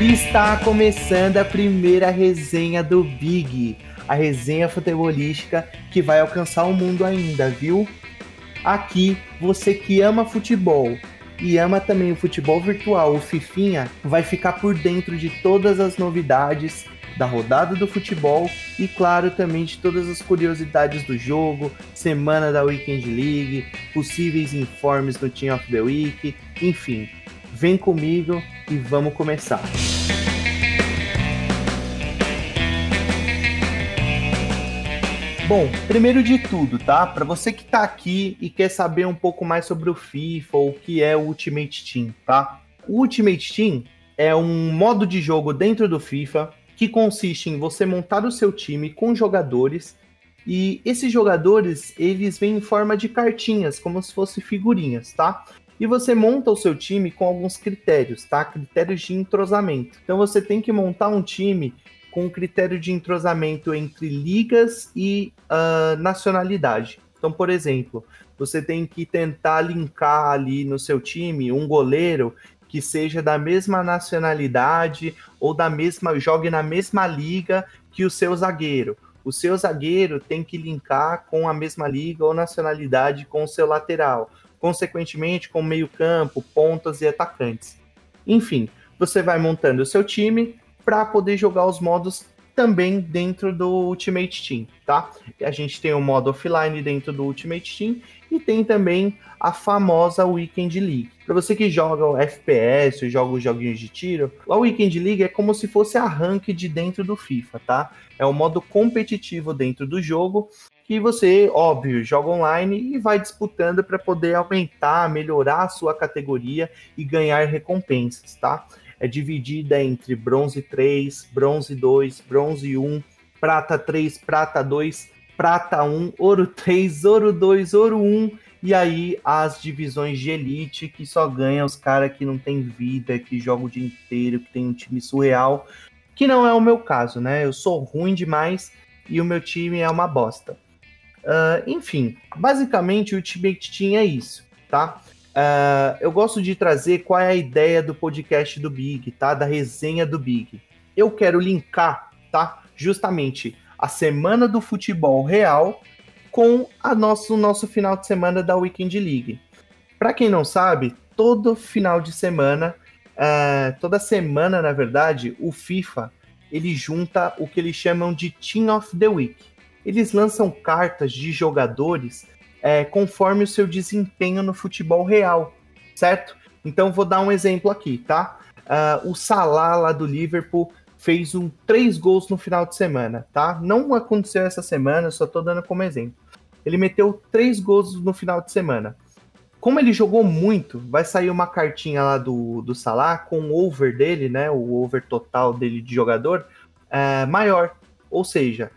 Está começando a primeira resenha do Big, a resenha futebolística que vai alcançar o mundo ainda, viu? Aqui, você que ama futebol e ama também o futebol virtual, o Fifinha, vai ficar por dentro de todas as novidades da rodada do futebol e, claro, também de todas as curiosidades do jogo, semana da Weekend League, possíveis informes do Team of the Week, enfim. Vem comigo e vamos começar. Bom, primeiro de tudo, tá? Para você que tá aqui e quer saber um pouco mais sobre o FIFA ou o que é o Ultimate Team, tá? O Ultimate Team é um modo de jogo dentro do FIFA que consiste em você montar o seu time com jogadores e esses jogadores, eles vêm em forma de cartinhas, como se fossem figurinhas, tá? E você monta o seu time com alguns critérios, tá? Critérios de entrosamento. Então você tem que montar um time com critério de entrosamento entre ligas e uh, nacionalidade. Então, por exemplo, você tem que tentar linkar ali no seu time um goleiro que seja da mesma nacionalidade ou da mesma jogue na mesma liga que o seu zagueiro. O seu zagueiro tem que linkar com a mesma liga ou nacionalidade com o seu lateral, consequentemente com meio-campo, pontas e atacantes. Enfim, você vai montando o seu time, para poder jogar os modos também dentro do Ultimate Team, tá? A gente tem o modo offline dentro do Ultimate Team e tem também a famosa Weekend League. Para você que joga o FPS, joga os joguinhos de tiro, a Weekend League é como se fosse a rank de dentro do FIFA, tá? É o modo competitivo dentro do jogo que você, óbvio, joga online e vai disputando para poder aumentar, melhorar a sua categoria e ganhar recompensas, tá? É dividida entre bronze 3, bronze 2, bronze 1, prata 3, prata 2, prata 1, ouro 3, ouro 2, ouro 1, e aí as divisões de elite que só ganham os caras que não tem vida, que jogam o dia inteiro, que tem um time surreal, que não é o meu caso, né? Eu sou ruim demais e o meu time é uma bosta. Uh, enfim, basicamente o Ultimate Team é isso, tá? Uh, eu gosto de trazer qual é a ideia do podcast do Big, tá? Da resenha do Big. Eu quero linkar, tá? Justamente a semana do futebol real com a nosso, o nosso final de semana da Weekend League. Para quem não sabe, todo final de semana, uh, toda semana, na verdade, o FIFA ele junta o que eles chamam de Team of the Week. Eles lançam cartas de jogadores é, conforme o seu desempenho no futebol real, certo? Então vou dar um exemplo aqui, tá? Uh, o Salah lá do Liverpool fez um três gols no final de semana, tá? Não aconteceu essa semana, só tô dando como exemplo. Ele meteu três gols no final de semana. Como ele jogou muito, vai sair uma cartinha lá do, do Salah com o over dele, né? O over total dele de jogador é, maior. Ou seja,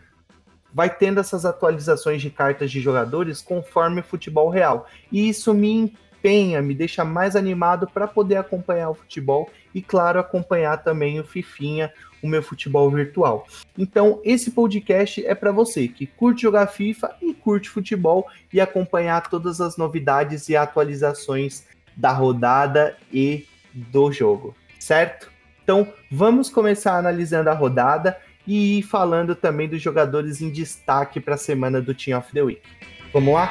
vai tendo essas atualizações de cartas de jogadores conforme o futebol real. E isso me empenha, me deixa mais animado para poder acompanhar o futebol e, claro, acompanhar também o Fifinha, o meu futebol virtual. Então, esse podcast é para você que curte jogar FIFA e curte futebol e acompanhar todas as novidades e atualizações da rodada e do jogo, certo? Então, vamos começar analisando a rodada e falando também dos jogadores em destaque para a semana do Team of the Week. Vamos lá?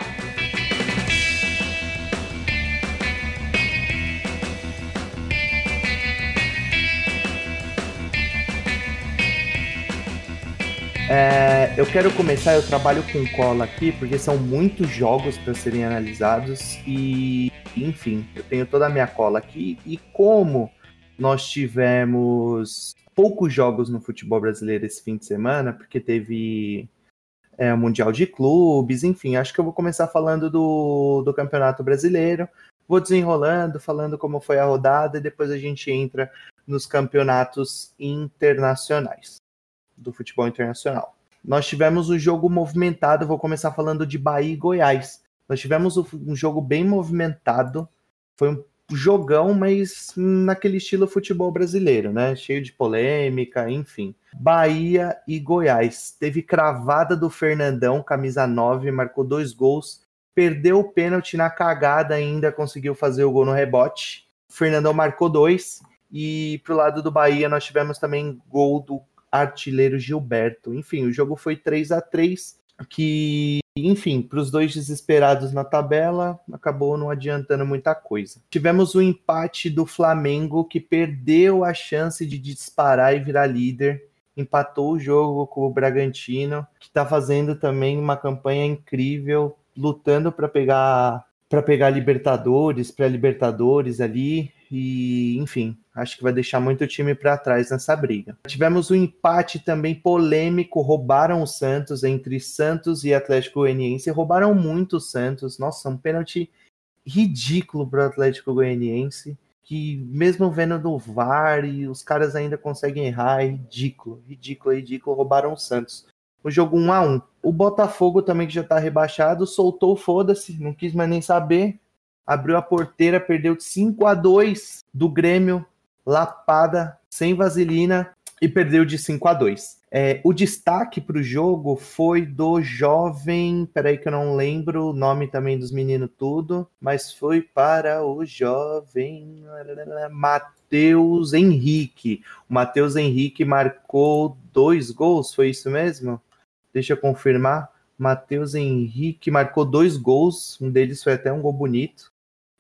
É, eu quero começar, eu trabalho com cola aqui, porque são muitos jogos para serem analisados e, enfim, eu tenho toda a minha cola aqui. E como nós tivemos poucos jogos no futebol brasileiro esse fim de semana, porque teve é, Mundial de Clubes, enfim, acho que eu vou começar falando do, do Campeonato Brasileiro, vou desenrolando, falando como foi a rodada, e depois a gente entra nos campeonatos internacionais, do futebol internacional. Nós tivemos um jogo movimentado, vou começar falando de Bahia e Goiás. Nós tivemos um jogo bem movimentado, foi um jogão, mas naquele estilo futebol brasileiro, né? Cheio de polêmica, enfim. Bahia e Goiás. Teve cravada do Fernandão, camisa 9, marcou dois gols perdeu o pênalti na cagada ainda, conseguiu fazer o gol no rebote. O Fernandão marcou dois. E pro lado do Bahia nós tivemos também gol do artilheiro Gilberto. Enfim, o jogo foi 3 a 3 que, enfim, para os dois desesperados na tabela, acabou não adiantando muita coisa. Tivemos o empate do Flamengo, que perdeu a chance de disparar e virar líder. Empatou o jogo com o Bragantino, que está fazendo também uma campanha incrível, lutando para pegar para pegar Libertadores, para Libertadores ali e, enfim, acho que vai deixar muito time para trás nessa briga. Tivemos um empate também polêmico, roubaram o Santos entre Santos e Atlético Goianiense, roubaram muito o Santos. Nossa, um pênalti ridículo para o Atlético Goianiense, que mesmo vendo do VAR e os caras ainda conseguem errar, é ridículo, ridículo, ridículo, roubaram o Santos. O jogo 1 a 1. O Botafogo também que já está rebaixado, soltou foda-se, não quis mais nem saber, abriu a porteira, perdeu de 5 a 2 do Grêmio, lapada, sem vaselina, e perdeu de 5 a 2. É, o destaque para o jogo foi do jovem, peraí que eu não lembro o nome também dos meninos tudo, mas foi para o jovem Matheus Henrique. O Matheus Henrique marcou dois gols, foi isso mesmo? Deixa eu confirmar. Matheus Henrique marcou dois gols, um deles foi até um gol bonito.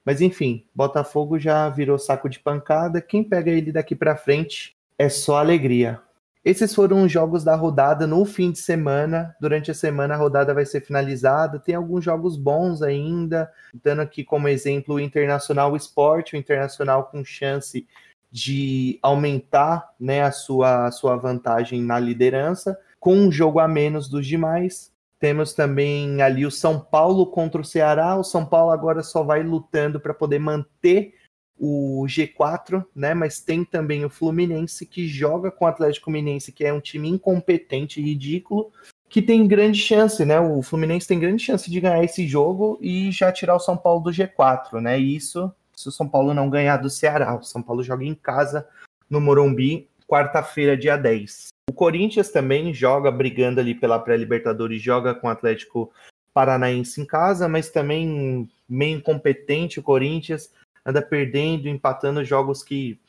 Mas enfim, Botafogo já virou saco de pancada. Quem pega ele daqui para frente é só alegria. Esses foram os jogos da rodada no fim de semana. Durante a semana a rodada vai ser finalizada. Tem alguns jogos bons ainda, dando aqui como exemplo o Internacional Esporte, o Internacional com chance de aumentar né, a, sua, a sua vantagem na liderança, com um jogo a menos dos demais. Temos também ali o São Paulo contra o Ceará. O São Paulo agora só vai lutando para poder manter o G4, né? Mas tem também o Fluminense que joga com o Atlético Mineiro, que é um time incompetente ridículo, que tem grande chance, né? O Fluminense tem grande chance de ganhar esse jogo e já tirar o São Paulo do G4, né? Isso se o São Paulo não ganhar do Ceará. O São Paulo joga em casa no Morumbi, quarta-feira, dia 10. O Corinthians também joga brigando ali pela pré-Libertadores, joga com o Atlético Paranaense em casa, mas também meio incompetente o Corinthians, anda perdendo, empatando jogos que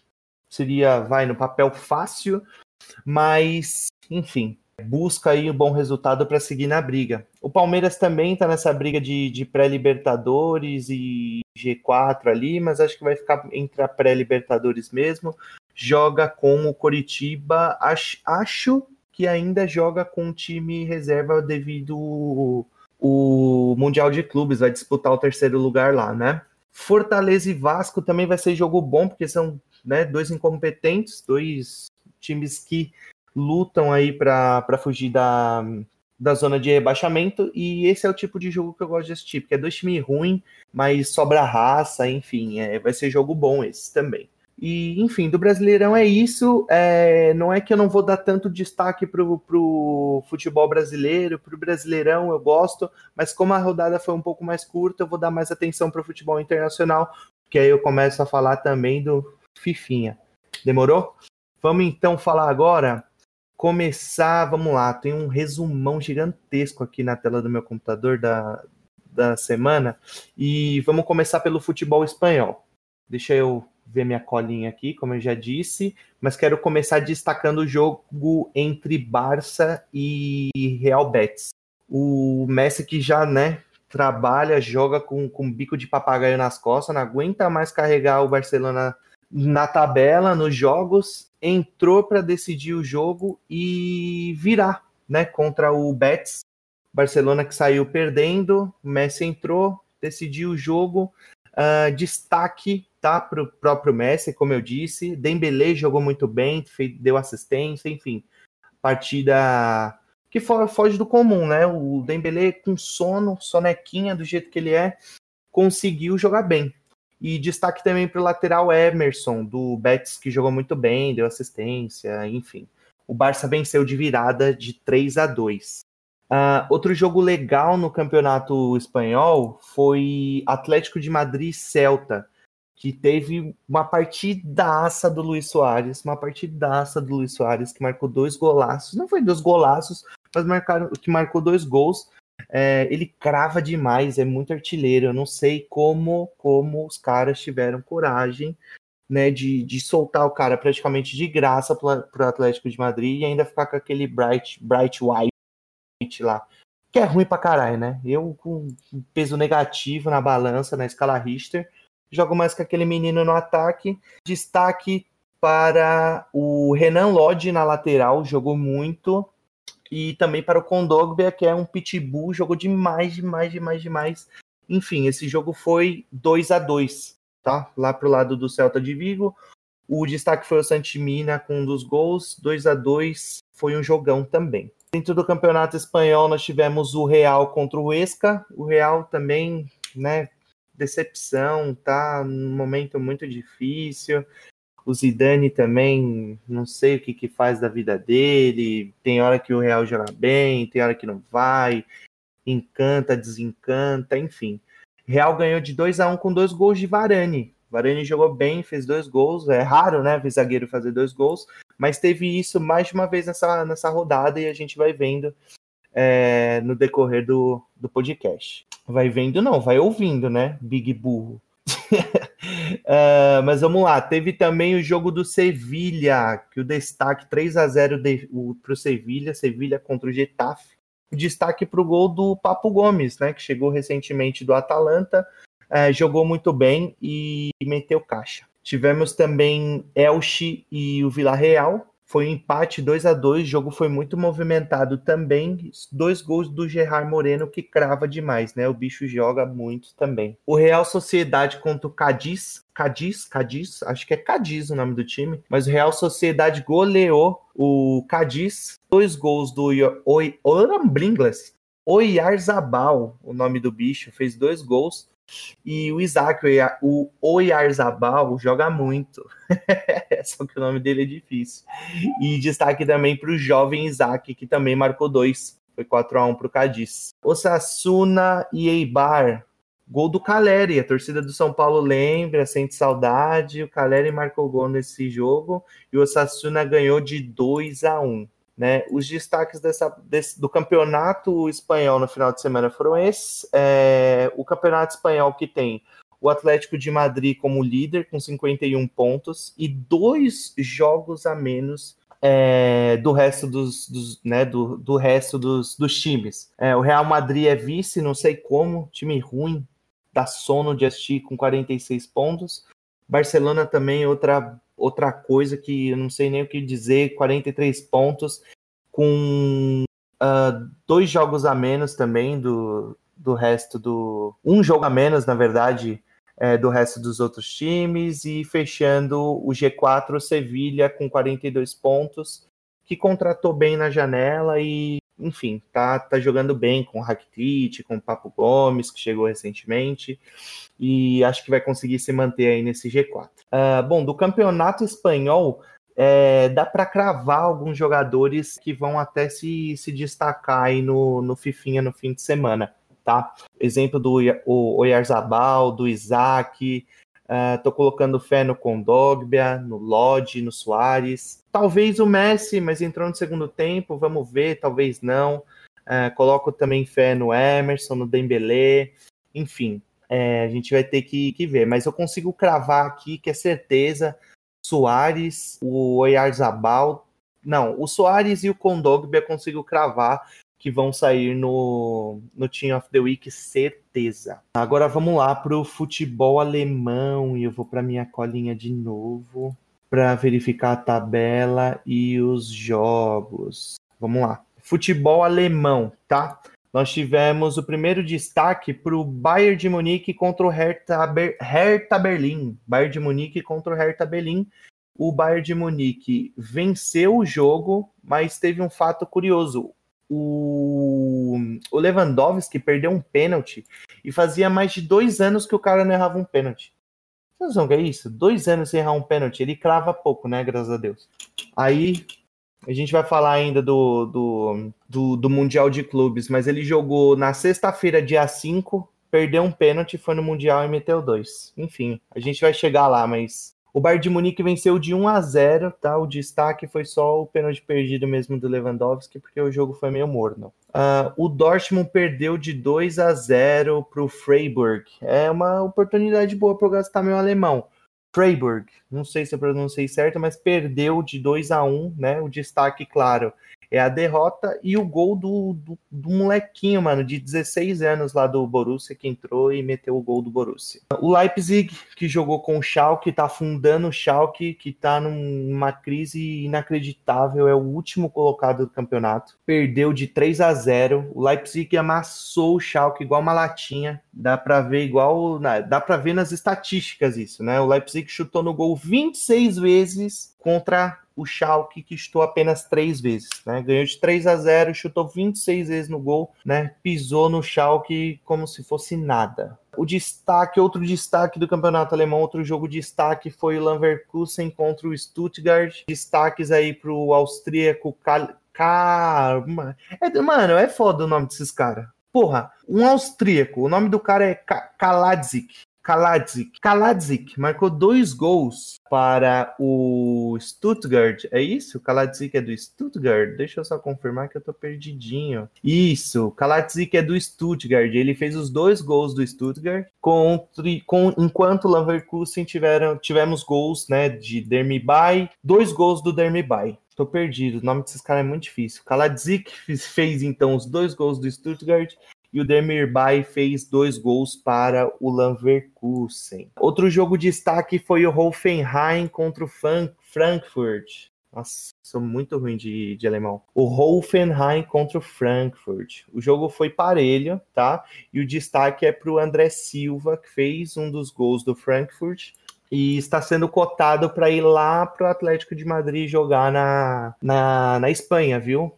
seria, vai, no papel fácil, mas, enfim, busca aí um bom resultado para seguir na briga. O Palmeiras também está nessa briga de, de pré-Libertadores e G4 ali, mas acho que vai ficar entre a pré-Libertadores mesmo joga com o Coritiba. Acho, acho que ainda joga com o time reserva devido o, Mundial de Clubes, vai disputar o terceiro lugar lá, né? Fortaleza e Vasco também vai ser jogo bom, porque são né, dois incompetentes, dois times que lutam aí para fugir da, da zona de rebaixamento, e esse é o tipo de jogo que eu gosto de assistir, porque é dois times ruins, mas sobra raça, enfim, é, vai ser jogo bom esse também. E, enfim, do Brasileirão é isso. É, não é que eu não vou dar tanto destaque para o futebol brasileiro, para o Brasileirão eu gosto, mas como a rodada foi um pouco mais curta, eu vou dar mais atenção para o futebol internacional, que aí eu começo a falar também do Fifinha. Demorou? Vamos então falar agora. Começar, vamos lá, tem um resumão gigantesco aqui na tela do meu computador da, da semana. E vamos começar pelo futebol espanhol. Deixa eu ver minha colinha aqui, como eu já disse, mas quero começar destacando o jogo entre Barça e Real Betis. O Messi que já, né, trabalha, joga com, com bico de papagaio nas costas, não aguenta mais carregar o Barcelona na tabela, nos jogos, entrou para decidir o jogo e virar, né, contra o Betis. Barcelona que saiu perdendo, Messi entrou, decidiu o jogo. Uh, destaque tá para o próprio Messi, como eu disse. Dembele jogou muito bem, deu assistência, enfim. Partida que foge do comum, né? O Dembele com sono, sonequinha do jeito que ele é, conseguiu jogar bem. E destaque também para o lateral Emerson, do Betis, que jogou muito bem, deu assistência, enfim. O Barça venceu de virada de 3 a 2. Uh, ah, outro jogo legal no campeonato espanhol foi Atlético de Madrid Celta que teve uma partidaça do Luiz Soares, uma partidaça do Luiz Soares, que marcou dois golaços, não foi dois golaços, mas marcaram, que marcou dois gols. É, ele crava demais, é muito artilheiro. Eu não sei como, como os caras tiveram coragem né, de, de soltar o cara praticamente de graça para o Atlético de Madrid e ainda ficar com aquele Bright, Bright White lá. Que é ruim pra caralho, né? Eu, com peso negativo na balança, na escala Richter, jogo mais com aquele menino no ataque. Destaque para o Renan Lodge na lateral, jogou muito. E também para o Kondogbia, que é um pitbull, jogou demais, demais, demais, demais. Enfim, esse jogo foi 2 a 2 tá? Lá pro lado do Celta de Vigo. O destaque foi o Santimina com um dos gols, 2 a 2 foi um jogão também. Dentro do campeonato espanhol, nós tivemos o Real contra o Esca. O Real também, né, decepção, tá num momento muito difícil. O Zidane também, não sei o que, que faz da vida dele. Tem hora que o Real joga bem, tem hora que não vai. Encanta, desencanta, enfim. Real ganhou de 2 a 1 com dois gols de Varane. Varane jogou bem, fez dois gols. É raro, né, ver zagueiro fazer dois gols, mas teve isso mais de uma vez nessa, nessa rodada e a gente vai vendo é, no decorrer do, do podcast. Vai vendo, não, vai ouvindo, né, Big Burro. uh, mas vamos lá, teve também o jogo do Sevilha, que o destaque 3 a 0 para o Sevilha, Sevilha contra o Getafe. Destaque para o gol do Papo Gomes, né, que chegou recentemente do Atalanta, uh, jogou muito bem e meteu caixa. Tivemos também Elche e o Vila Real, foi um empate 2 a 2 o jogo foi muito movimentado também. Dois gols do Gerard Moreno que crava demais, né? O bicho joga muito também. O Real Sociedade contra o Cadiz. Cadiz, Cadiz, acho que é Cadiz o nome do time, mas o Real Sociedade goleou o Cadiz. Dois gols do Oiambringlas. Oyarzabal, o nome do bicho, fez dois gols. E o Isaac, o Oyarzabal, joga muito. Só que o nome dele é difícil. E destaque também para o jovem Isaac, que também marcou dois. Foi 4 a 1 para o Cadiz. Osasuna e Eibar. Gol do Caleri. A torcida do São Paulo lembra, sente saudade. O Caleri marcou gol nesse jogo. E o Osasuna ganhou de 2 a 1 né? Os destaques dessa, desse, do campeonato espanhol no final de semana foram esses. É, o campeonato espanhol que tem o Atlético de Madrid como líder, com 51 pontos, e dois jogos a menos é, do resto dos, dos né, do, do, resto dos, dos times. É, o Real Madrid é vice, não sei como, time ruim, dá sono de assistir com 46 pontos. Barcelona também, outra outra coisa que eu não sei nem o que dizer, 43 pontos, com uh, dois jogos a menos também do, do resto do. Um jogo a menos, na verdade, é, do resto dos outros times, e fechando o G4, o Sevilha, com 42 pontos, que contratou bem na janela e enfim, tá, tá jogando bem com o Rakitic, com o Papo Gomes, que chegou recentemente, e acho que vai conseguir se manter aí nesse G4. Uh, ah, bom, do campeonato espanhol, é, dá para cravar alguns jogadores que vão até se, se destacar aí no, no Fifinha no fim de semana, tá? Exemplo do o Oyarzabal, do Isaac, Uh, tô colocando fé no Condogbia, no Lodge, no Soares. Talvez o Messi, mas entrou no segundo tempo, vamos ver, talvez não. Uh, coloco também fé no Emerson, no Dembélé, enfim, é, a gente vai ter que, que, ver. Mas eu consigo cravar aqui que é certeza Soares, o Oyarzabal, não, o Soares e o Condogbia eu consigo cravar que vão sair no, no Team of the Week, certeza. Agora vamos lá para o futebol alemão e eu vou para minha colinha de novo para verificar a tabela e os jogos. Vamos lá. Futebol alemão, tá? Nós tivemos o primeiro destaque para o Bayern de Munique contra o Hertha, Ber Hertha Berlim. Bayern de Munique contra o Hertha Berlim. O Bayern de Munique venceu o jogo, mas teve um fato curioso o, o Lewandowski perdeu um pênalti e fazia mais de dois anos que o cara não errava um pênalti. Não é isso? Dois anos sem errar um pênalti. Ele crava pouco, né? Graças a Deus. Aí a gente vai falar ainda do, do, do, do Mundial de Clubes, mas ele jogou na sexta-feira, dia 5, perdeu um pênalti, foi no Mundial e meteu dois. Enfim, a gente vai chegar lá, mas o Bayern de Munique venceu de 1 a 0, tá? O destaque foi só o pênalti perdido mesmo do Lewandowski, porque o jogo foi meio morno. Uh, o Dortmund perdeu de 2 a 0 para o Freiburg. É uma oportunidade boa para eu gastar meu alemão. Freiburg, não sei se eu pronunciei certo, mas perdeu de 2 a 1 né? O destaque, claro, é a derrota e o gol do, do, do, molequinho, mano, de 16 anos lá do Borussia, que entrou e meteu o gol do Borussia. O Leipzig, que jogou com o Schalke, tá afundando o Schalke, que tá numa crise inacreditável, é o último colocado do campeonato. Perdeu de 3 a 0 O Leipzig amassou o Schalke igual uma latinha. Dá pra ver igual. Dá pra ver nas estatísticas isso, né? O Leipzig chutou no gol 26 vezes contra o Schalke, que chutou apenas três vezes, né? Ganhou de 3 a 0, chutou 26 vezes no gol, né? Pisou no Schalke como se fosse nada. O destaque, outro destaque do campeonato alemão, outro jogo de destaque foi o Leverkusen contra o Stuttgart. Destaques aí para o austríaco. Kal... É, mano, é foda o nome desses caras. Porra, um austríaco, o nome do cara é Kaladzik. Kaladzik. Kaladzik marcou dois gols para o Stuttgart. É isso? Kaladzik é do Stuttgart? Deixa eu só confirmar que eu tô perdidinho. Isso, Kaladzik é do Stuttgart. Ele fez os dois gols do Stuttgart contra, com, enquanto o Leverkusen tiveram, tivemos gols né, de Dermibay, dois gols do Dermibay. Tô perdido, o nome desses caras é muito difícil. Kaladzik fez então os dois gols do Stuttgart e o Demir Bay fez dois gols para o Leverkusen. Outro jogo de destaque foi o Hoffenheim contra o Frankfurt. Nossa, sou muito ruim de, de alemão. O Hoffenheim contra o Frankfurt. O jogo foi parelho, tá? E o destaque é para o André Silva, que fez um dos gols do Frankfurt e está sendo cotado para ir lá para o Atlético de Madrid jogar na, na, na Espanha, viu?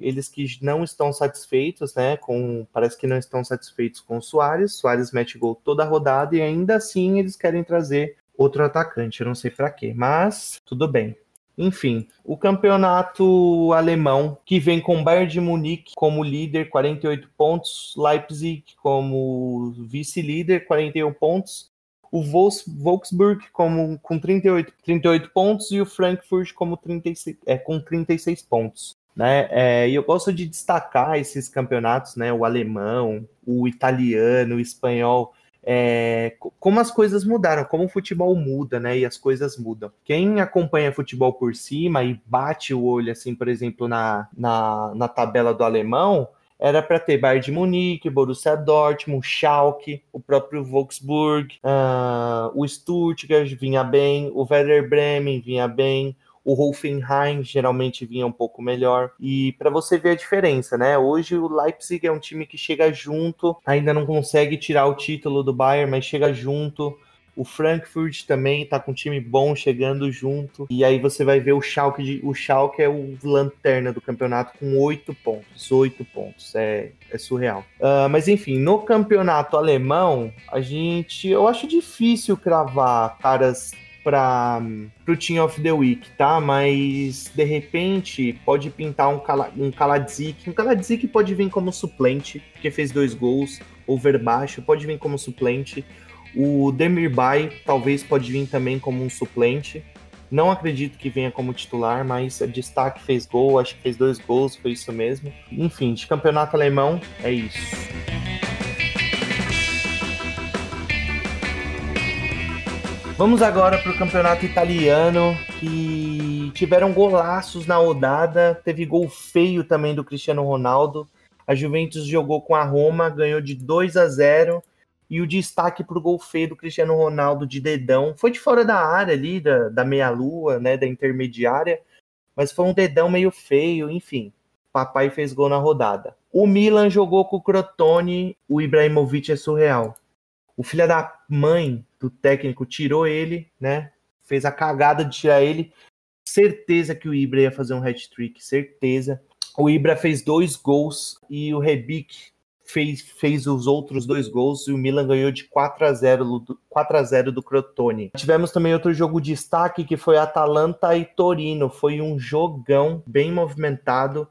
Eles que não estão satisfeitos, né? Com parece que não estão satisfeitos com o Soares. Soares mete gol toda a rodada e ainda assim eles querem trazer outro atacante. Eu não sei para quê, mas tudo bem. Enfim, o campeonato alemão que vem com Bayern de Munique como líder, 48 pontos, Leipzig como vice-líder, 41 pontos, o Wolfsburg como, com 38, 38 pontos e o Frankfurt como 36, é, com 36 pontos. Né? É, e eu gosto de destacar esses campeonatos, né? O alemão, o italiano, o espanhol, é, como as coisas mudaram, como o futebol muda, né? E as coisas mudam. Quem acompanha futebol por cima e bate o olho, assim, por exemplo, na, na, na tabela do alemão, era para ter Bayern de Munique, Borussia Dortmund, Schalke, o próprio Wolfsburg, uh, o Stuttgart vinha bem, o Werder Bremen vinha bem, o Hoffenheim geralmente vinha um pouco melhor. E para você ver a diferença, né? Hoje o Leipzig é um time que chega junto, ainda não consegue tirar o título do Bayern, mas chega junto. O Frankfurt também tá com um time bom chegando junto. E aí você vai ver o Schalke. O Schalke é o lanterna do campeonato com oito pontos. Oito pontos. É, é surreal. Uh, mas enfim, no campeonato alemão, a gente. Eu acho difícil cravar caras para o Team of the Week, tá? Mas de repente pode pintar um, Kala, um Kaladzik. Um pode vir como suplente, porque fez dois gols, over baixo, pode vir como suplente. O Demirbay talvez pode vir também como um suplente. Não acredito que venha como titular, mas a destaque fez gol, acho que fez dois gols, foi isso mesmo. Enfim, de campeonato alemão é isso. Vamos agora para o campeonato italiano, que tiveram golaços na rodada. Teve gol feio também do Cristiano Ronaldo. A Juventus jogou com a Roma, ganhou de 2 a 0. E o destaque para o gol feio do Cristiano Ronaldo de dedão. Foi de fora da área ali, da, da meia-lua, né, da intermediária. Mas foi um dedão meio feio, enfim. Papai fez gol na rodada. O Milan jogou com o Crotone. O Ibrahimovic é surreal. O filho da mãe do técnico tirou ele, né? Fez a cagada de tirar ele. Certeza que o Ibra ia fazer um hat-trick, certeza. O Ibra fez dois gols e o Rebic fez, fez os outros dois gols e o Milan ganhou de 4 a 0 4 a 0 do Crotone. Tivemos também outro jogo de destaque que foi Atalanta e Torino. Foi um jogão bem movimentado.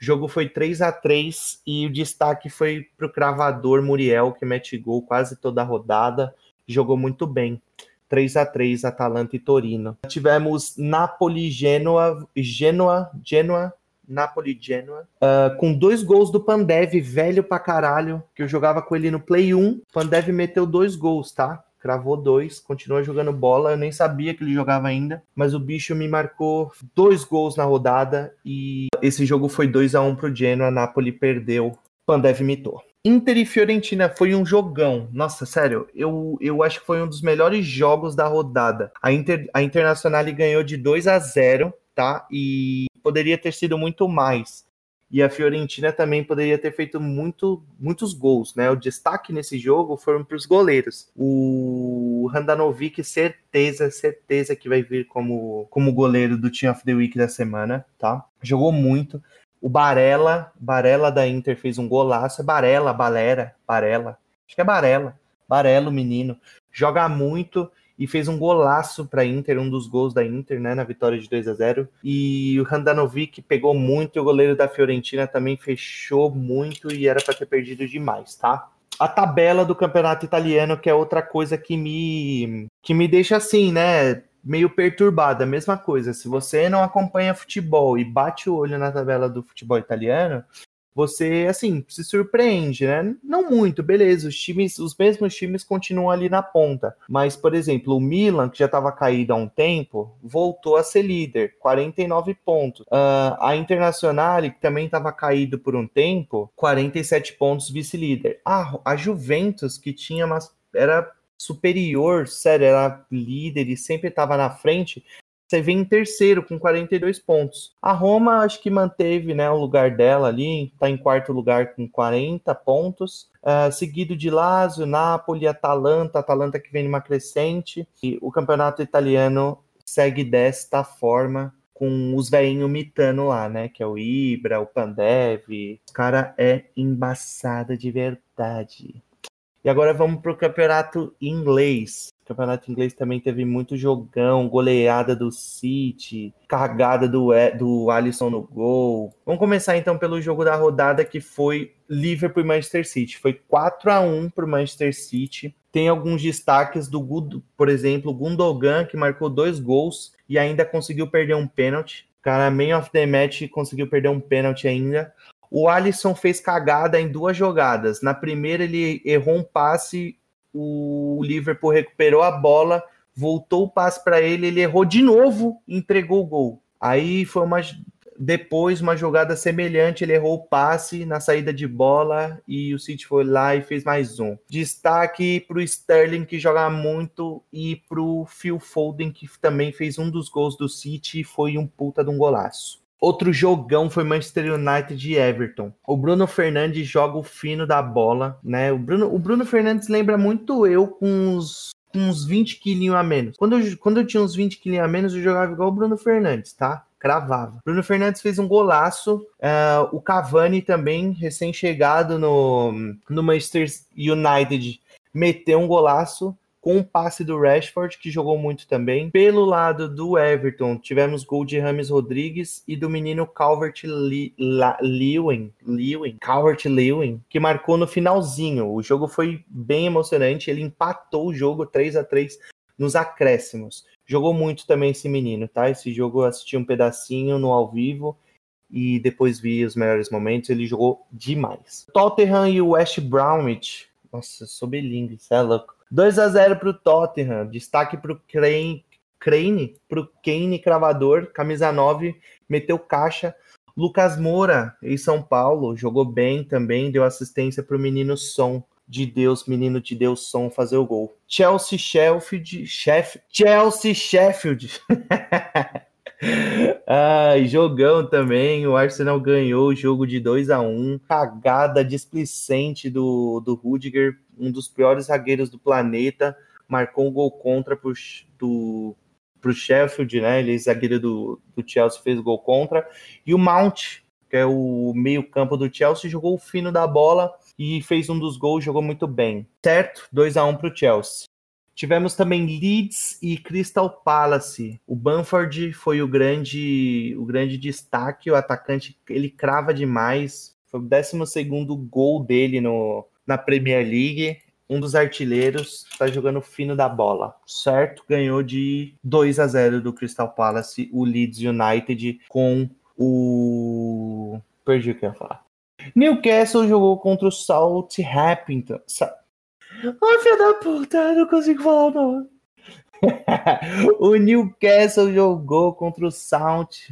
O jogo foi 3 a 3 e o destaque foi para o cravador Muriel, que mete gol quase toda a rodada, jogou muito bem. 3 a 3 Atalanta e Torino. Tivemos Napoli, Genoa, Genoa, Genoa, Napoli-Genoa, uh, com dois gols do Pandev, velho pra caralho, que eu jogava com ele no Play 1. Pandev meteu dois gols, tá? Cravou dois, continua jogando bola. Eu nem sabia que ele jogava ainda, mas o bicho me marcou dois gols na rodada e esse jogo foi 2 a 1 um pro Genoa. Napoli perdeu, Pandev mitou. Inter e Fiorentina foi um jogão. Nossa, sério, eu, eu acho que foi um dos melhores jogos da rodada. A, Inter, a Internacional ganhou de 2 a 0 tá? E poderia ter sido muito mais. E a Fiorentina também poderia ter feito muito, muitos gols, né? O destaque nesse jogo foram para os goleiros. O Handanovic, certeza, certeza que vai vir como, como goleiro do Team of the Week da semana, tá? Jogou muito. O Barella, Barella da Inter fez um golaço. É Barella, Balera, Barella. Acho que é Barella. Barella, o menino. Joga muito e fez um golaço para Inter, um dos gols da Inter, né, na vitória de 2 a 0. E o Handanovic pegou muito, e o goleiro da Fiorentina também fechou muito e era para ter perdido demais, tá? A tabela do campeonato italiano, que é outra coisa que me que me deixa assim, né, meio perturbada, mesma coisa. Se você não acompanha futebol e bate o olho na tabela do futebol italiano, você, assim, se surpreende, né? Não muito, beleza, os times, os mesmos times continuam ali na ponta. Mas, por exemplo, o Milan, que já estava caído há um tempo, voltou a ser líder, 49 pontos. Uh, a Internacional, que também estava caído por um tempo, 47 pontos, vice-líder. Ah, a Juventus, que tinha umas. Era superior, sério, era líder e sempre estava na frente, você vem em terceiro com 42 pontos. A Roma acho que manteve né, o lugar dela ali, está em quarto lugar com 40 pontos, uh, seguido de Lazio, Napoli, Atalanta, Atalanta que vem numa crescente. E o campeonato italiano segue desta forma, com os velhinhos mitando lá, né? Que é o Ibra, o Pandev. O cara é embaçada de verdade. E agora vamos para o campeonato inglês. O campeonato inglês também teve muito jogão, goleada do City, carregada do, do Alisson no gol. Vamos começar então pelo jogo da rodada que foi Liverpool e Manchester City. Foi 4 a 1 para o Manchester City. Tem alguns destaques do, por exemplo, Gundogan, que marcou dois gols e ainda conseguiu perder um pênalti. Cara, man of the match conseguiu perder um pênalti ainda. O Alisson fez cagada em duas jogadas. Na primeira, ele errou um passe, o Liverpool recuperou a bola, voltou o passe para ele, ele errou de novo e entregou o gol. Aí foi uma depois uma jogada semelhante, ele errou o passe na saída de bola e o City foi lá e fez mais um. Destaque para o Sterling que joga muito e para o Phil Foden que também fez um dos gols do City e foi um puta de um golaço. Outro jogão foi Manchester United e Everton. O Bruno Fernandes joga o fino da bola, né? O Bruno, o Bruno Fernandes lembra muito eu com uns, com uns 20 quilinhos a menos. Quando eu, quando eu tinha uns 20 quilinhos a menos, eu jogava igual o Bruno Fernandes, tá? Cravava. Bruno Fernandes fez um golaço. Uh, o Cavani também, recém-chegado no, no Manchester United, meteu um golaço com um passe do Rashford, que jogou muito também. Pelo lado do Everton, tivemos gol de Rames Rodrigues e do menino Calvert Lewin, Calvert Lewin, que marcou no finalzinho. O jogo foi bem emocionante, ele empatou o jogo 3 a 3 nos acréscimos. Jogou muito também esse menino, tá? Esse jogo eu assisti um pedacinho no ao vivo e depois vi os melhores momentos. Ele jogou demais. Tottenham e o West Bromwich. Nossa, sou bilingue, isso é louco. 2 a 0 para o Tottenham. Destaque para o Crane, Crane para o Kane Cravador, camisa 9, meteu caixa. Lucas Moura, em São Paulo, jogou bem também, deu assistência para o menino Som de Deus, menino de Deus Som, fazer o gol. Chelsea Sheffield, Chef, Chelsea Sheffield. Ai, jogão também. O Arsenal ganhou o jogo de 2 a 1 Cagada displicente do, do Rudiger, um dos piores zagueiros do planeta. Marcou um gol contra pro, do, pro Sheffield, né? Ele, zagueiro do, do Chelsea, fez gol contra. E o Mount, que é o meio-campo do Chelsea, jogou o fino da bola e fez um dos gols, jogou muito bem. Certo? 2 a 1 pro Chelsea. Tivemos também Leeds e Crystal Palace. O Bamford foi o grande, o grande destaque. O atacante ele crava demais. Foi o 12 gol dele no, na Premier League. Um dos artilheiros está jogando fino da bola, certo? Ganhou de 2 a 0 do Crystal Palace, o Leeds United, com O. Perdi o que eu ia falar. Newcastle jogou contra o Southampton. Sa... Ai, filha da puta, não consigo falar o nome. o Newcastle jogou contra o Southampton.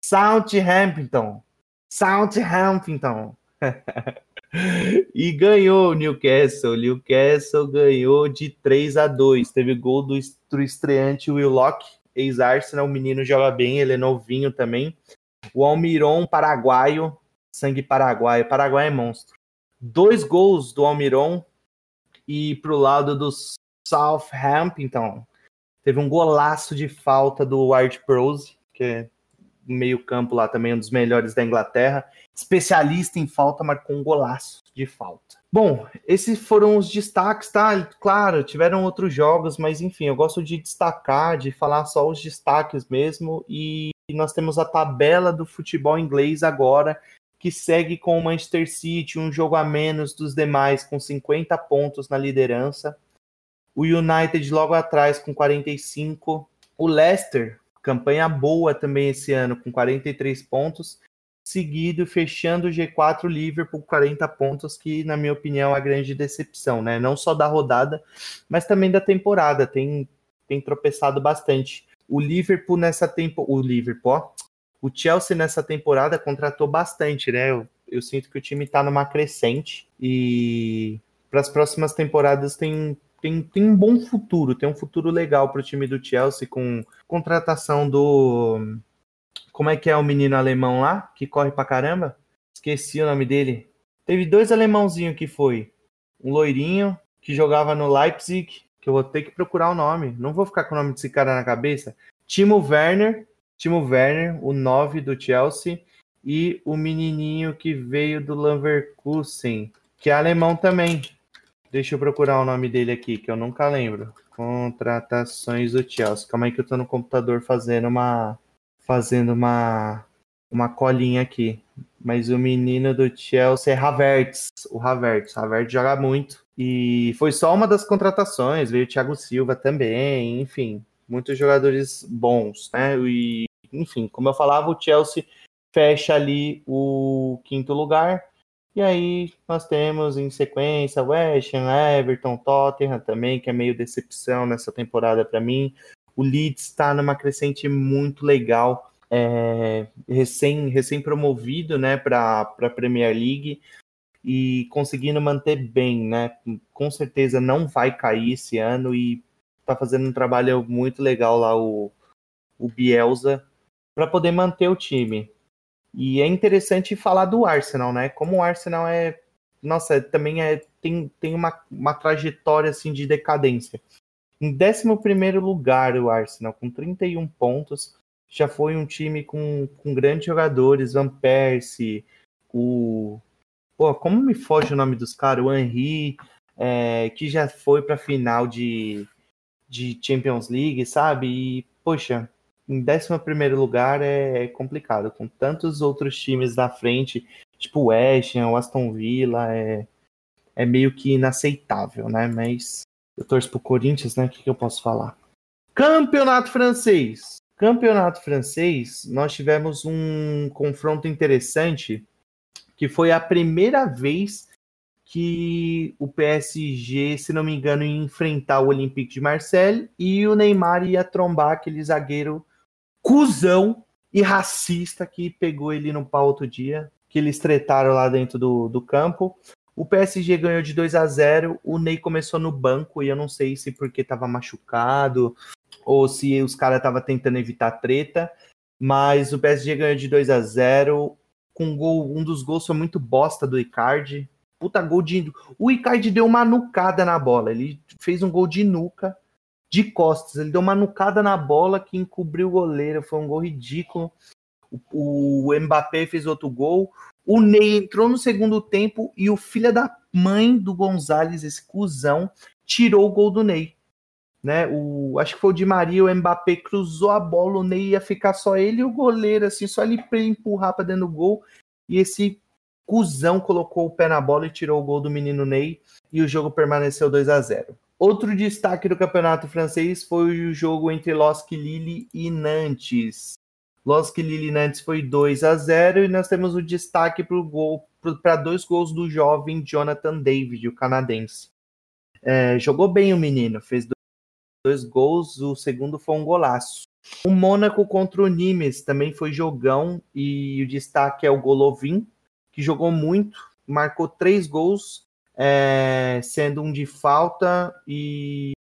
Southampton. Southampton. e ganhou o Newcastle. Newcastle ganhou de 3 a 2. Teve gol do, do estreante Will Locke, ex-Arsenal. O menino joga bem, ele é novinho também. O Almiron, paraguaio, sangue paraguaio. Paraguai é monstro. Dois gols do Almiron e pro lado do Southampton. Teve um golaço de falta do Art Prose, que é meio campo lá também, um dos melhores da Inglaterra. Especialista em falta, marcou um golaço de falta. Bom, esses foram os destaques, tá? Claro, tiveram outros jogos, mas enfim, eu gosto de destacar, de falar só os destaques mesmo. E nós temos a tabela do futebol inglês agora, que segue com o Manchester City, um jogo a menos dos demais, com 50 pontos na liderança. O United logo atrás, com 45. O Leicester, campanha boa também esse ano, com 43 pontos seguido, fechando o G4 Liverpool 40 pontos, que na minha opinião é a grande decepção, né? Não só da rodada, mas também da temporada. Tem, tem tropeçado bastante. O Liverpool nessa temporada. O Liverpool, ó, o Chelsea nessa temporada contratou bastante, né? Eu, eu sinto que o time tá numa crescente e para as próximas temporadas tem, tem, tem um bom futuro, tem um futuro legal para o time do Chelsea com contratação do como é que é o menino alemão lá, que corre pra caramba? Esqueci o nome dele. Teve dois alemãozinhos que foi. Um loirinho, que jogava no Leipzig, que eu vou ter que procurar o nome. Não vou ficar com o nome desse cara na cabeça. Timo Werner, Timo Werner, o 9 do Chelsea, e o menininho que veio do Leverkusen, que é alemão também. Deixa eu procurar o nome dele aqui, que eu nunca lembro. Contratações do Chelsea. Calma aí que eu tô no computador fazendo uma fazendo uma, uma colinha aqui. Mas o menino do Chelsea é Havertz. O Havertz. Havertz joga muito. E foi só uma das contratações. Veio o Thiago Silva também. Enfim, muitos jogadores bons, né? E, enfim, como eu falava, o Chelsea fecha ali o quinto lugar. E aí nós temos em sequência West Ham, Everton, Tottenham também, que é meio decepção nessa temporada para mim. O Leeds está numa crescente muito legal, é, recém, recém promovido né, para a Premier League e conseguindo manter bem, né? Com certeza não vai cair esse ano e está fazendo um trabalho muito legal lá o, o Bielsa para poder manter o time. E é interessante falar do Arsenal, né? Como o Arsenal é, nossa, também é tem, tem uma, uma trajetória assim de decadência. Em 11 lugar, o Arsenal, com 31 pontos. Já foi um time com, com grandes jogadores, Van Persie, o. Pô, como me foge o nome dos caras? O Henry, é, que já foi para final de, de Champions League, sabe? E, poxa, em 11 lugar é, complicado, com tantos outros times na frente, tipo o West o Aston Villa, é, é meio que inaceitável, né? Mas eu torço pro Corinthians, né? O que, que eu posso falar? Campeonato francês. Campeonato francês, nós tivemos um confronto interessante, que foi a primeira vez que o PSG, se não me engano, ia enfrentar o Olympique de Marseille e o Neymar ia trombar aquele zagueiro cuzão e racista que pegou ele no pau outro dia, que eles tretaram lá dentro do, do campo. O PSG ganhou de 2 a 0. O Ney começou no banco e eu não sei se porque estava machucado ou se os caras estavam tentando evitar treta. Mas o PSG ganhou de 2 a 0 com gol, um dos gols foi muito bosta do Icardi. Puta gol de. O Icardi deu uma nucada na bola. Ele fez um gol de nuca, de costas. Ele deu uma nucada na bola que encobriu o goleiro. Foi um gol ridículo. O, o Mbappé fez outro gol. O Ney entrou no segundo tempo e o filho da mãe do Gonzalez, esse cuzão, tirou o gol do Ney. Né? O, acho que foi o Di Maria, o Mbappé cruzou a bola, o Ney ia ficar só ele e o goleiro, assim, só ele para empurrar para dentro do gol. E esse cuzão colocou o pé na bola e tirou o gol do menino Ney e o jogo permaneceu 2 a 0. Outro destaque do campeonato francês foi o jogo entre Losc Lille e Nantes. Losk Lili Nantes foi 2 a 0 e nós temos o destaque para dois gols do jovem Jonathan David, o canadense. É, jogou bem o menino, fez dois, dois, gols, o segundo foi um golaço. O Mônaco contra o Nimes também foi jogão e o destaque é o Golovin, que jogou muito, marcou três gols, é, sendo um de falta e,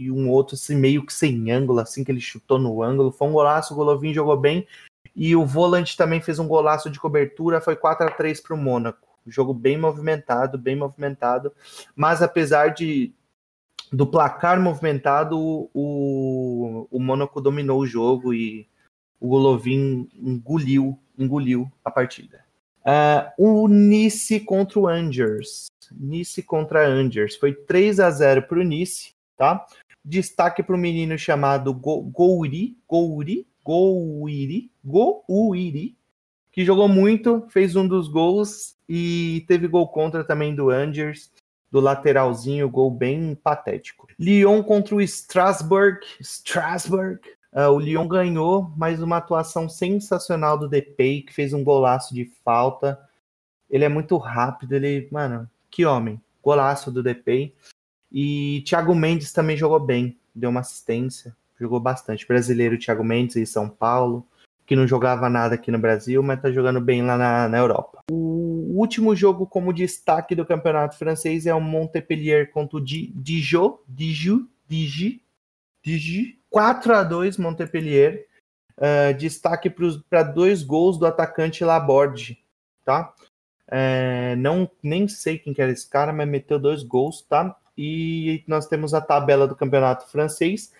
e, um outro assim, meio que sem ângulo, assim que ele chutou no ângulo. Foi um golaço, o Golovin jogou bem. E o volante também fez um golaço de cobertura, foi 4 a 3 para o Mônaco. Jogo bem movimentado, bem movimentado. Mas apesar de do placar movimentado, o, o Mônaco dominou o jogo e o Golovin engoliu, engoliu a partida. Uh, o Nice contra o Angers. Nice contra Angers. Foi 3 a 0 para o Nice, tá? Destaque para o menino chamado Go Gouri, Gouri, Gouiri, Gouiri, que jogou muito, fez um dos gols e teve gol contra também do Angers, do lateralzinho, gol bem patético. Lyon contra o Strasbourg, Strasbourg. Uh, o Lyon ganhou, mas uma atuação sensacional do Depay, que fez um golaço de falta. Ele é muito rápido, ele, mano, que homem. Golaço do Depay. E Thiago Mendes também jogou bem, deu uma assistência, jogou bastante. Brasileiro Thiago Mendes em São Paulo que não jogava nada aqui no Brasil, mas tá jogando bem lá na, na Europa. O último jogo como destaque do campeonato francês é o Montpellier contra o Dijon, Dijon, Dijon, Dijon, 4 a 2 Montpellier. Uh, destaque para dois gols do atacante Laborde, tá? É, não nem sei quem que era esse cara, mas meteu dois gols, tá? E nós temos a tabela do campeonato francês.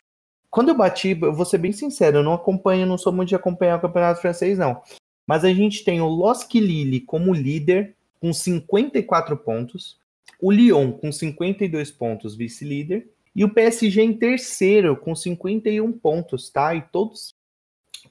Quando eu bati, eu vou ser bem sincero, eu não acompanho, não sou muito de acompanhar o campeonato francês, não. Mas a gente tem o Losk Lille como líder, com 54 pontos, o Lyon com 52 pontos, vice-líder, e o PSG em terceiro, com 51 pontos, tá? E todos,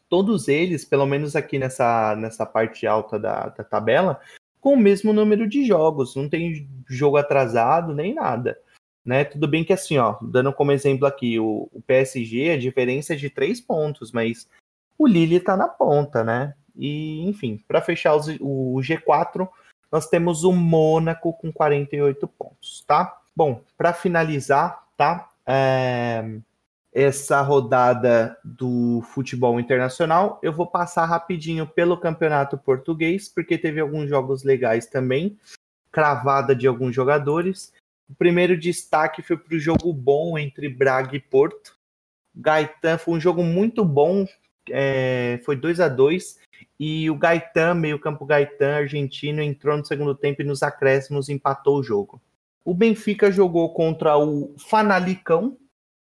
todos eles, pelo menos aqui nessa, nessa parte alta da, da tabela, com o mesmo número de jogos, não tem jogo atrasado nem nada. Né? Tudo bem que assim, ó, dando como exemplo aqui, o, o PSG, a diferença é de três pontos, mas o Lille tá na ponta, né? E, enfim, para fechar os, o G4, nós temos o Mônaco com 48 pontos, tá? Bom, para finalizar, tá? É, essa rodada do futebol internacional, eu vou passar rapidinho pelo campeonato português, porque teve alguns jogos legais também, cravada de alguns jogadores. O primeiro destaque foi para o jogo bom entre Braga e Porto. Gaetan foi um jogo muito bom, é, foi 2 a 2 e o Gaetan, meio-campo Gaetan, argentino, entrou no segundo tempo e nos acréscimos empatou o jogo. O Benfica jogou contra o Fanalicão.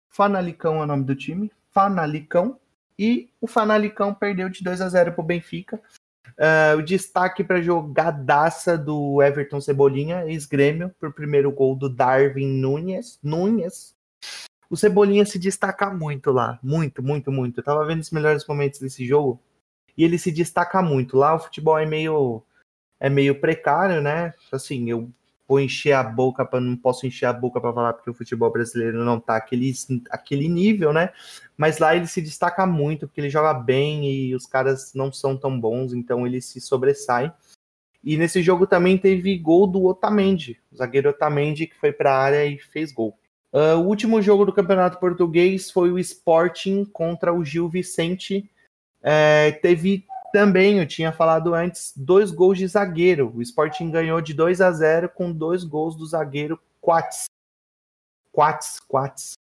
Fanalicão é o nome do time. Fanalicão. E o Fanalicão perdeu de 2 a 0 para o Benfica. Uh, o destaque para jogadaça do Everton Cebolinha, ex-grêmio, por primeiro gol do Darwin Nunes. Nunes. O Cebolinha se destaca muito lá, muito, muito, muito. Eu tava vendo os melhores momentos desse jogo e ele se destaca muito. Lá o futebol é meio é meio precário, né? Assim, eu vou encher a boca para não posso encher a boca para falar porque o futebol brasileiro não tá aquele, aquele nível, né? Mas lá ele se destaca muito porque ele joga bem e os caras não são tão bons, então ele se sobressai. E nesse jogo também teve gol do Otamendi, o zagueiro Otamendi que foi para a área e fez gol. Uh, o último jogo do Campeonato Português foi o Sporting contra o Gil Vicente. É, teve também, eu tinha falado antes, dois gols de zagueiro. O Sporting ganhou de 2 a 0 com dois gols do zagueiro Quats. Quats, Quats,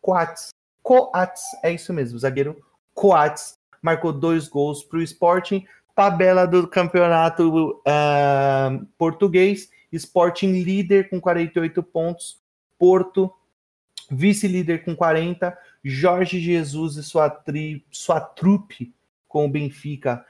Quats. Coats, é isso mesmo, o zagueiro Coats marcou dois gols para o Sporting. Tabela do campeonato uh, português: Sporting líder com 48 pontos, Porto vice-líder com 40, Jorge Jesus e sua, tri, sua trupe com o Benfica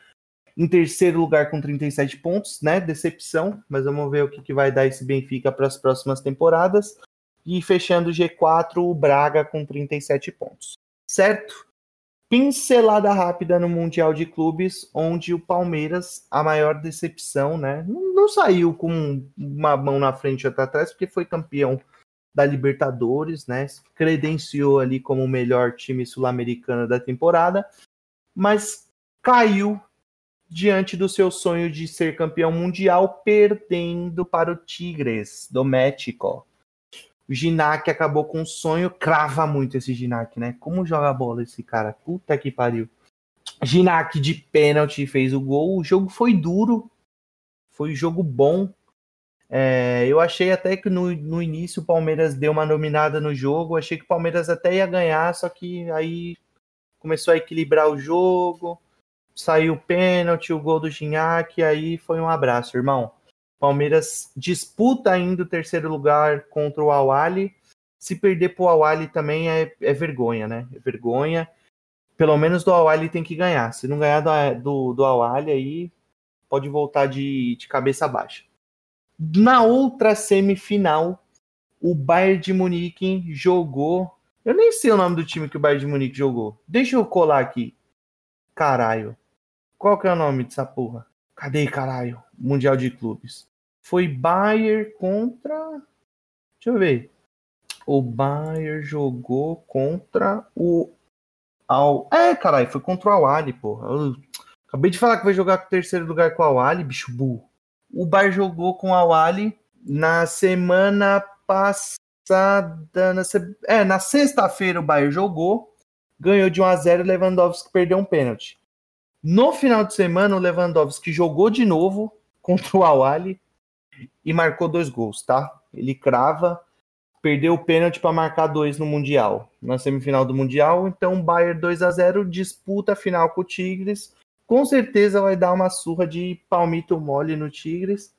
em terceiro lugar com 37 pontos, né? Decepção, mas vamos ver o que, que vai dar esse Benfica para as próximas temporadas. E fechando o G4, o Braga com 37 pontos. Certo? Pincelada rápida no Mundial de Clubes, onde o Palmeiras, a maior decepção, né? Não saiu com uma mão na frente e outra atrás, porque foi campeão da Libertadores, né? Credenciou ali como o melhor time sul-americano da temporada, mas caiu diante do seu sonho de ser campeão mundial, perdendo para o Tigres do México. O Ginac acabou com o sonho, crava muito esse Ginac, né? Como joga bola esse cara? Puta que pariu. Ginac de pênalti fez o gol. O jogo foi duro, foi jogo bom. É, eu achei até que no, no início o Palmeiras deu uma dominada no jogo. Achei que o Palmeiras até ia ganhar, só que aí começou a equilibrar o jogo. Saiu o pênalti, o gol do Gignac, aí foi um abraço, irmão. Palmeiras disputa ainda o terceiro lugar contra o Awali. Se perder pro Awali também é, é vergonha, né? É vergonha. Pelo menos do Awali tem que ganhar. Se não ganhar do, do, do Awali, aí pode voltar de, de cabeça baixa. Na outra semifinal, o Bayern de Munique jogou. Eu nem sei o nome do time que o Bayern de Munique jogou. Deixa eu colar aqui. Caralho. Qual que é o nome dessa porra? Cadê, caralho? Mundial de Clubes. Foi Bayern contra. Deixa eu ver. O Bayern jogou contra o. Al... É, caralho, foi contra o Awali, porra. Eu acabei de falar que vai jogar com o terceiro lugar com o Awali, bicho burro. O Bayern jogou com o Awali na semana passada. Na se... É, na sexta-feira o Bayern jogou, ganhou de 1 a 0 Lewandowski perdeu um pênalti. No final de semana, o Lewandowski jogou de novo contra o Awali e marcou dois gols, tá? Ele crava, perdeu o pênalti para marcar dois no Mundial, na semifinal do Mundial. Então, Bayern 2 a 0 disputa a final com o Tigres. Com certeza vai dar uma surra de palmito mole no Tigres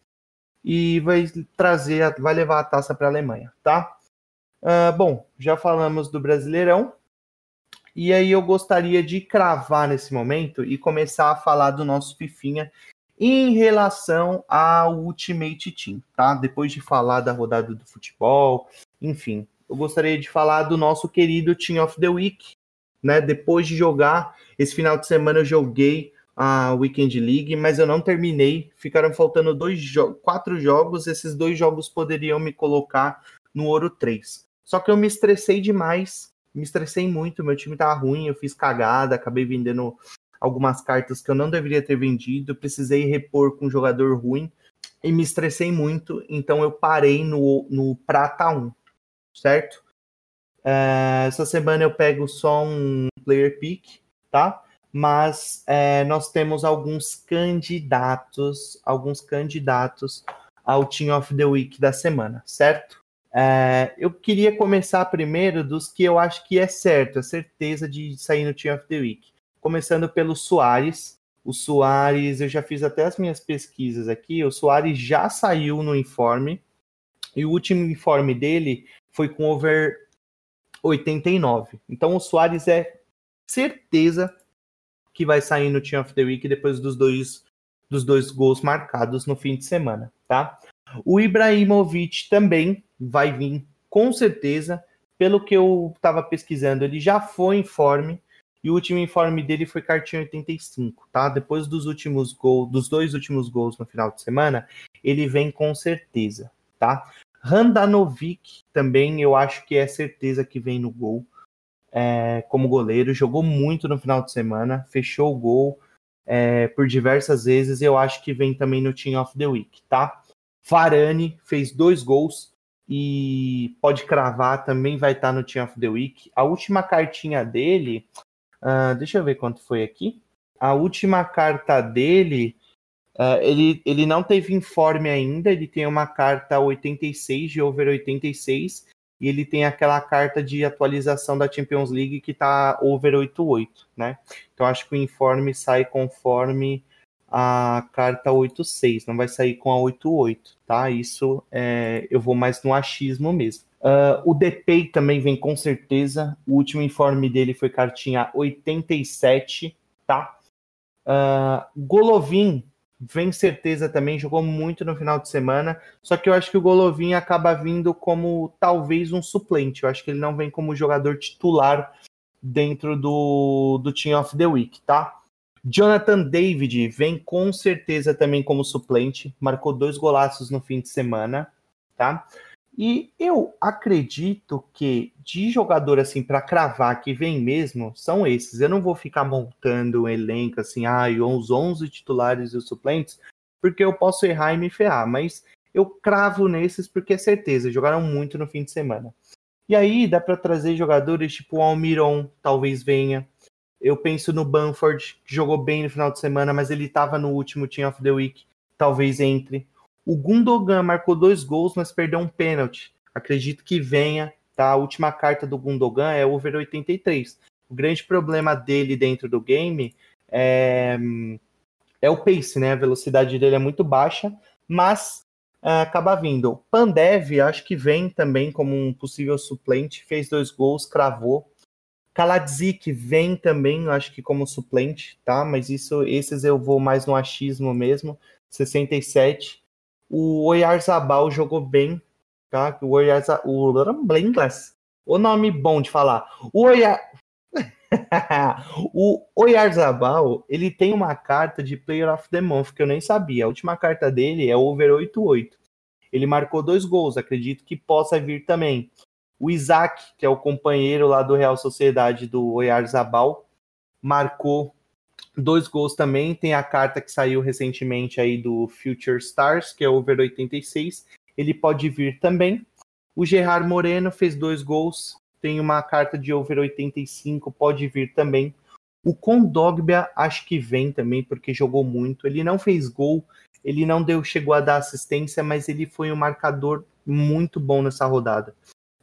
e vai trazer, vai levar a taça para a Alemanha, tá? Uh, bom, já falamos do Brasileirão. E aí eu gostaria de cravar nesse momento e começar a falar do nosso Fifinha em relação ao Ultimate Team, tá? Depois de falar da rodada do futebol, enfim, eu gostaria de falar do nosso querido Team of the Week, né? Depois de jogar, esse final de semana eu joguei a Weekend League, mas eu não terminei. Ficaram faltando dois jo quatro jogos. Esses dois jogos poderiam me colocar no ouro 3. Só que eu me estressei demais, me estressei muito. Meu time tava ruim, eu fiz cagada, acabei vendendo algumas cartas que eu não deveria ter vendido, precisei repor com um jogador ruim e me estressei muito, então eu parei no, no Prata 1, certo? É, essa semana eu pego só um player pick, tá? Mas é, nós temos alguns candidatos, alguns candidatos ao Team of the Week da semana, certo? É, eu queria começar primeiro dos que eu acho que é certo, a certeza de sair no Team of the Week começando pelo Soares. O Soares, eu já fiz até as minhas pesquisas aqui. O Soares já saiu no informe. E o último informe dele foi com over 89. Então o Soares é certeza que vai sair no Team of the Week depois dos dois, dos dois gols marcados no fim de semana, tá? O Ibrahimovic também vai vir, com certeza. Pelo que eu estava pesquisando, ele já foi em forme e o último informe dele foi cartinha 85, tá? Depois dos últimos gols, dos dois últimos gols no final de semana, ele vem com certeza, tá? Randanovic também eu acho que é certeza que vem no gol é, como goleiro, jogou muito no final de semana, fechou o gol é, por diversas vezes. Eu acho que vem também no Team of the Week, tá? Farane fez dois gols e pode cravar, também vai estar no Team of the Week. A última cartinha dele, Uh, deixa eu ver quanto foi aqui. A última carta dele, uh, ele, ele não teve informe ainda, ele tem uma carta 86 de over 86 e ele tem aquela carta de atualização da Champions League que tá over 88, né? Então acho que o informe sai conforme a carta 86, não vai sair com a 88, tá? Isso é, eu vou mais no achismo mesmo. Uh, o DPay também vem com certeza. O último informe dele foi cartinha 87, tá? Uh, Golovin vem certeza também, jogou muito no final de semana. Só que eu acho que o Golovin acaba vindo como talvez um suplente. Eu acho que ele não vem como jogador titular dentro do, do Team of the Week, tá? Jonathan David vem com certeza também como suplente, marcou dois golaços no fim de semana, tá? E eu acredito que de jogador assim para cravar que vem mesmo são esses. Eu não vou ficar montando um elenco assim, ah, os 11 titulares e os suplentes, porque eu posso errar e me ferrar, mas eu cravo nesses porque é certeza, jogaram muito no fim de semana. E aí dá para trazer jogadores tipo o Almiron, talvez venha. Eu penso no Banford, que jogou bem no final de semana, mas ele estava no último Team of the Week, talvez entre. O Gundogan marcou dois gols, mas perdeu um pênalti. Acredito que venha, tá? A última carta do Gundogan é over 83. O grande problema dele dentro do game é, é o pace, né? A velocidade dele é muito baixa, mas uh, acaba vindo. Pandev, acho que vem também como um possível suplente, fez dois gols, cravou. Kaladzik vem também, acho que como suplente, tá? Mas isso, esses eu vou mais no achismo mesmo. 67. O Oyarzabal jogou bem, tá? O Oyarzabal, o Blinglas, o nome bom de falar. O Oyar... o Oyarzabal, ele tem uma carta de Player of the Month que eu nem sabia. A última carta dele é over 88. Ele marcou dois gols, acredito que possa vir também. O Isaac, que é o companheiro lá do Real Sociedade do Oyarzabal, marcou dois gols também. Tem a carta que saiu recentemente aí do Future Stars, que é over 86. Ele pode vir também. O Gerard Moreno fez dois gols. Tem uma carta de over 85, pode vir também. O Kondogbia acho que vem também, porque jogou muito. Ele não fez gol, ele não deu, chegou a dar assistência, mas ele foi um marcador muito bom nessa rodada.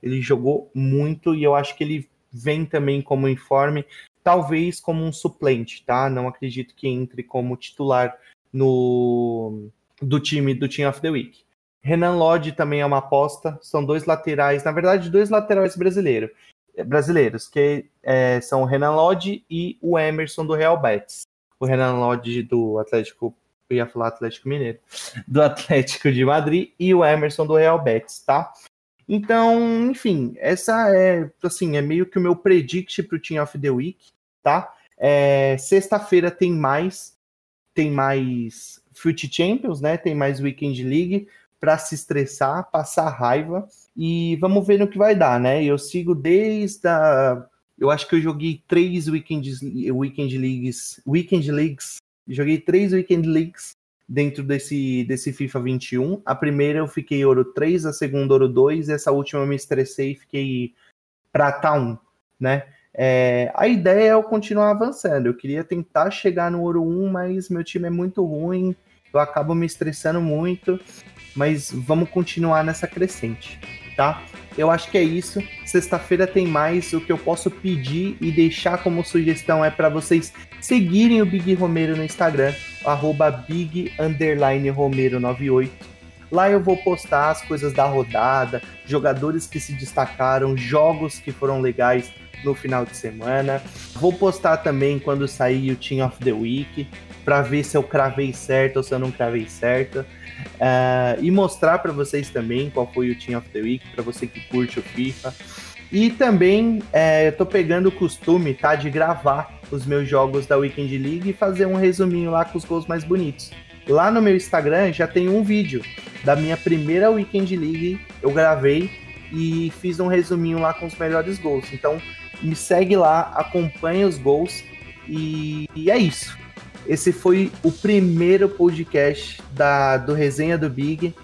Ele jogou muito e eu acho que ele vem também como informe talvez como um suplente, tá? Não acredito que entre como titular no do time do Team of the Week. Renan Lodge também é uma aposta, são dois laterais, na verdade, dois laterais brasileiros, brasileiros, que é, são o Renan Lodge e o Emerson do Real Betis. O Renan Lodge do Atlético, eu ia falar Atlético Mineiro, do Atlético de Madrid e o Emerson do Real Betis, tá? Então, enfim, essa é assim, é meio que o meu predict para o Team of the Week, tá? É, Sexta-feira tem mais, tem mais Fute Champions, né? Tem mais Weekend League para se estressar, passar raiva e vamos ver no que vai dar, né? Eu sigo desde a eu acho que eu joguei três Weekend, weekend Leagues, Weekend Leagues, joguei três Weekend Leagues dentro desse, desse FIFA 21. A primeira eu fiquei ouro 3, a segunda ouro 2, e essa última eu me estressei e fiquei prata 1, né? É, a ideia é eu continuar avançando. Eu queria tentar chegar no ouro 1, mas meu time é muito ruim, eu acabo me estressando muito, mas vamos continuar nessa crescente, tá? Eu acho que é isso. Sexta-feira tem mais. O que eu posso pedir e deixar como sugestão é para vocês seguirem o Big Romero no Instagram, arroba Big Romero 98. Lá eu vou postar as coisas da rodada, jogadores que se destacaram, jogos que foram legais no final de semana. Vou postar também quando sair o Team of the Week, para ver se eu cravei certo ou se eu não cravei certo. Uh, e mostrar para vocês também qual foi o Team of the Week, para você que curte o FIFA. E também é, eu tô pegando o costume, tá, de gravar os meus jogos da Weekend League e fazer um resuminho lá com os gols mais bonitos. Lá no meu Instagram já tem um vídeo da minha primeira Weekend League, eu gravei e fiz um resuminho lá com os melhores gols. Então me segue lá, acompanha os gols e, e é isso. Esse foi o primeiro podcast da, do Resenha do Big.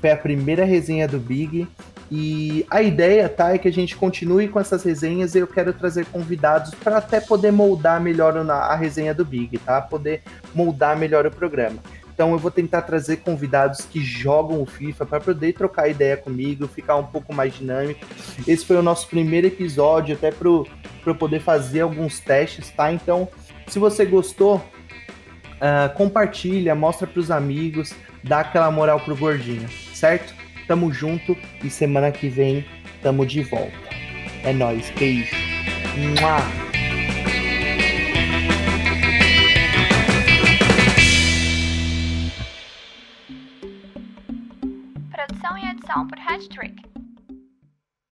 Foi a primeira resenha do Big. E a ideia, tá, é que a gente continue com essas resenhas e eu quero trazer convidados para até poder moldar melhor a, resenha do Big, tá? Poder moldar melhor o programa. Então eu vou tentar trazer convidados que jogam o FIFA para poder trocar ideia comigo, ficar um pouco mais dinâmico. Esse foi o nosso primeiro episódio, até para eu poder fazer alguns testes, tá? Então, se você gostou, Uh, compartilha, mostra para os amigos, dá aquela moral pro gordinho, certo? Tamo junto e semana que vem tamo de volta. É nóis, beijo. Mua! Produção e edição por Hattrick.